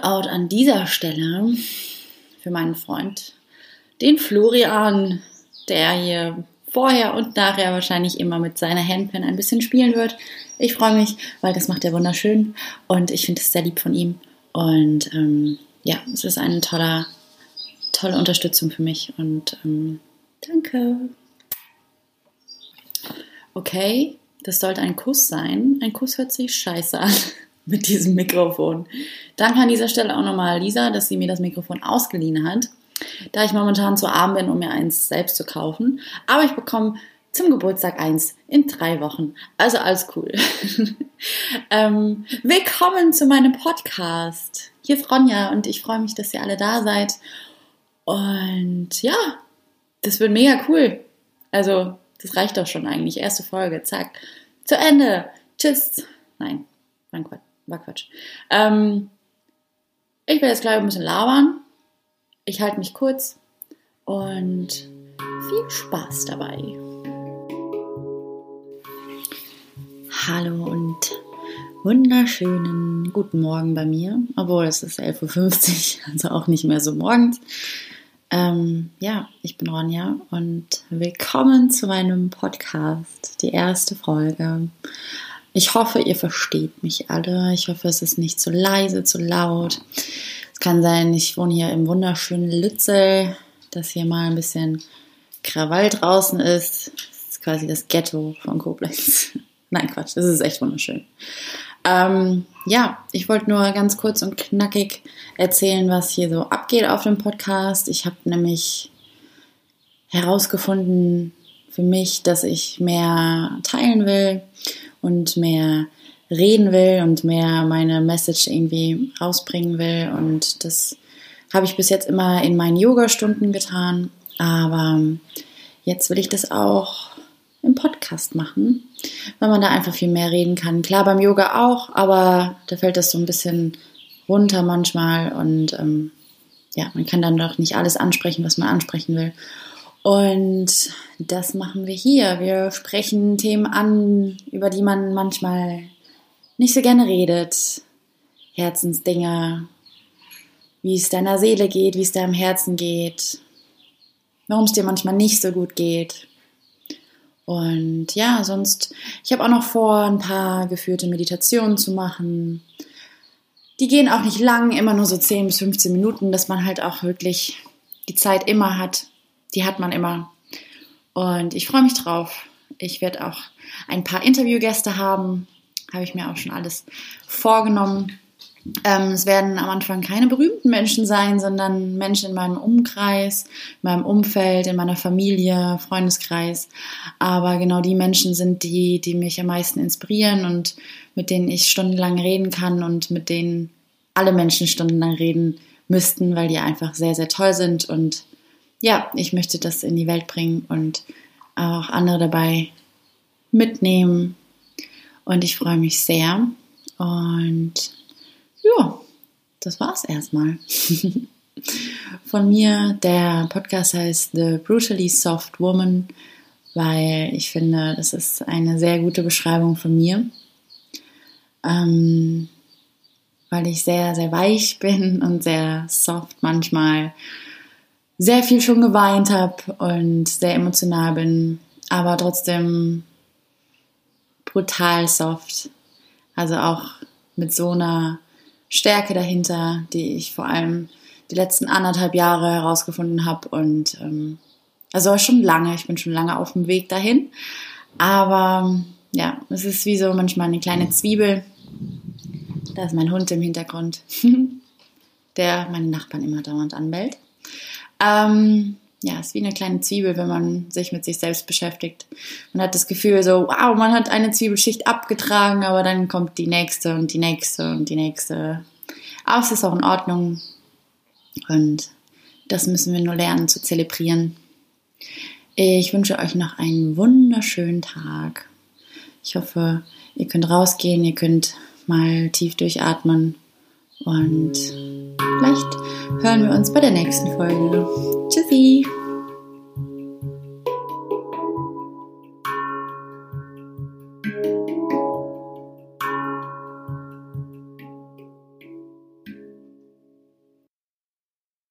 Shoutout an dieser Stelle für meinen Freund, den Florian, der hier vorher und nachher wahrscheinlich immer mit seiner Handpan ein bisschen spielen wird. Ich freue mich, weil das macht er wunderschön und ich finde es sehr lieb von ihm. Und ähm, ja, es ist eine tolle, tolle Unterstützung für mich und ähm, danke. Okay, das sollte ein Kuss sein. Ein Kuss hört sich scheiße an mit diesem Mikrofon. Danke an dieser Stelle auch nochmal Lisa, dass sie mir das Mikrofon ausgeliehen hat da ich momentan zu arm bin, um mir eins selbst zu kaufen. Aber ich bekomme zum Geburtstag eins in drei Wochen. Also alles cool. ähm, willkommen zu meinem Podcast. Hier ist Ronja und ich freue mich, dass ihr alle da seid. Und ja, das wird mega cool. Also, das reicht doch schon eigentlich. Erste Folge, zack. Zu Ende. Tschüss. Nein, war Quatsch. War Quatsch. Ähm, ich werde jetzt gleich ein bisschen labern. Ich halte mich kurz und viel Spaß dabei. Hallo und wunderschönen guten Morgen bei mir, obwohl es ist 11.50 Uhr, also auch nicht mehr so morgens. Ähm, ja, ich bin Ronja und willkommen zu meinem Podcast, die erste Folge. Ich hoffe, ihr versteht mich alle. Ich hoffe, es ist nicht zu leise, zu laut kann sein, ich wohne hier im wunderschönen Lützel, dass hier mal ein bisschen Krawall draußen ist. Das ist quasi das Ghetto von Koblenz. Nein, Quatsch, das ist echt wunderschön. Ähm, ja, ich wollte nur ganz kurz und knackig erzählen, was hier so abgeht auf dem Podcast. Ich habe nämlich herausgefunden für mich, dass ich mehr teilen will und mehr reden will und mehr meine Message irgendwie rausbringen will. Und das habe ich bis jetzt immer in meinen Yoga-Stunden getan. Aber jetzt will ich das auch im Podcast machen, weil man da einfach viel mehr reden kann. Klar, beim Yoga auch, aber da fällt das so ein bisschen runter manchmal und ähm, ja, man kann dann doch nicht alles ansprechen, was man ansprechen will. Und das machen wir hier. Wir sprechen Themen an, über die man manchmal nicht so gerne redet. Herzensdinge, wie es deiner Seele geht, wie es deinem Herzen geht, warum es dir manchmal nicht so gut geht. Und ja, sonst, ich habe auch noch vor, ein paar geführte Meditationen zu machen. Die gehen auch nicht lang, immer nur so 10 bis 15 Minuten, dass man halt auch wirklich die Zeit immer hat. Die hat man immer. Und ich freue mich drauf. Ich werde auch ein paar Interviewgäste haben, habe ich mir auch schon alles vorgenommen. Ähm, es werden am Anfang keine berühmten Menschen sein, sondern Menschen in meinem Umkreis, in meinem Umfeld, in meiner Familie, Freundeskreis. Aber genau die Menschen sind die, die mich am meisten inspirieren und mit denen ich stundenlang reden kann und mit denen alle Menschen stundenlang reden müssten, weil die einfach sehr, sehr toll sind. Und ja, ich möchte das in die Welt bringen und auch andere dabei mitnehmen, und ich freue mich sehr. Und ja, das war's erstmal. Von mir, der Podcast heißt The Brutally Soft Woman, weil ich finde, das ist eine sehr gute Beschreibung von mir. Ähm, weil ich sehr, sehr weich bin und sehr soft manchmal sehr viel schon geweint habe und sehr emotional bin, aber trotzdem brutal soft. Also auch mit so einer Stärke dahinter, die ich vor allem die letzten anderthalb Jahre herausgefunden habe. Und ähm, also schon lange, ich bin schon lange auf dem Weg dahin. Aber ja, es ist wie so manchmal eine kleine Zwiebel. Da ist mein Hund im Hintergrund, der meine Nachbarn immer dauernd anbellt. Ähm, ja, ist wie eine kleine Zwiebel, wenn man sich mit sich selbst beschäftigt. Man hat das Gefühl so, wow, man hat eine Zwiebelschicht abgetragen, aber dann kommt die nächste und die nächste und die nächste. Aber es ist auch in Ordnung. Und das müssen wir nur lernen zu zelebrieren. Ich wünsche euch noch einen wunderschönen Tag. Ich hoffe, ihr könnt rausgehen, ihr könnt mal tief durchatmen und vielleicht hören wir uns bei der nächsten Folge. Tschüssi!